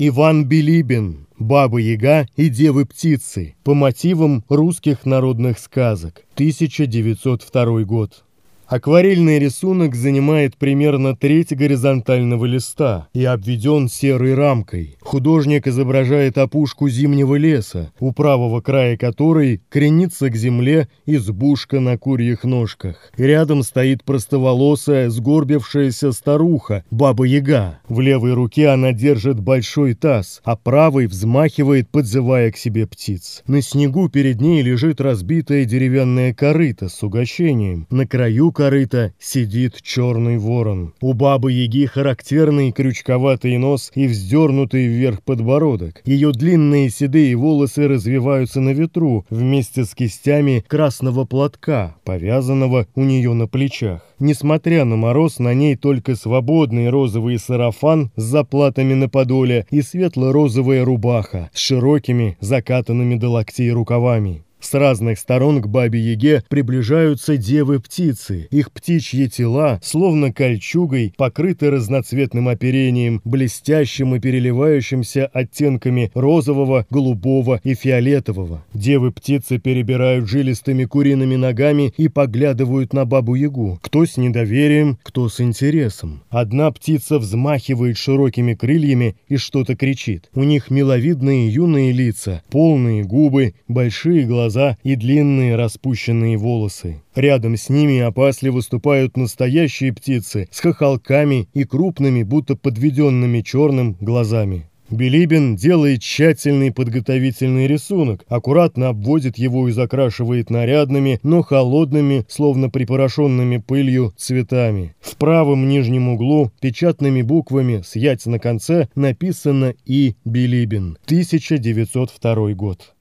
Иван Билибин, Баба-Яга и Девы-птицы по мотивам русских народных сказок, 1902 год. Акварельный рисунок занимает примерно треть горизонтального листа и обведен серой рамкой. Художник изображает опушку зимнего леса, у правого края которой кренится к земле избушка на курьих ножках. Рядом стоит простоволосая, сгорбившаяся старуха, баба-яга. В левой руке она держит большой таз, а правой взмахивает, подзывая к себе птиц. На снегу перед ней лежит разбитая деревянная корыта с угощением. На краю корыта сидит черный ворон. У бабы-яги характерный крючковатый нос и вздернутый вверх подбородок. Ее длинные седые волосы развиваются на ветру вместе с кистями красного платка, повязанного у нее на плечах. Несмотря на мороз, на ней только свободный розовый сарафан с заплатами на подоле и светло-розовая рубаха с широкими закатанными до локтей рукавами. С разных сторон к бабе-яге приближаются девы-птицы. Их птичьи тела, словно кольчугой, покрыты разноцветным оперением, блестящим и переливающимся оттенками розового, голубого и фиолетового. Девы-птицы перебирают жилистыми куриными ногами и поглядывают на бабу-ягу. Кто с недоверием, кто с интересом. Одна птица взмахивает широкими крыльями и что-то кричит. У них миловидные юные лица, полные губы, большие глаза глаза и длинные распущенные волосы. Рядом с ними опасливо выступают настоящие птицы с хохолками и крупными, будто подведенными черным глазами. Билибин делает тщательный подготовительный рисунок, аккуратно обводит его и закрашивает нарядными, но холодными, словно припорошенными пылью, цветами. В правом нижнем углу печатными буквами с ять на конце написано «И. Билибин», 1902 год.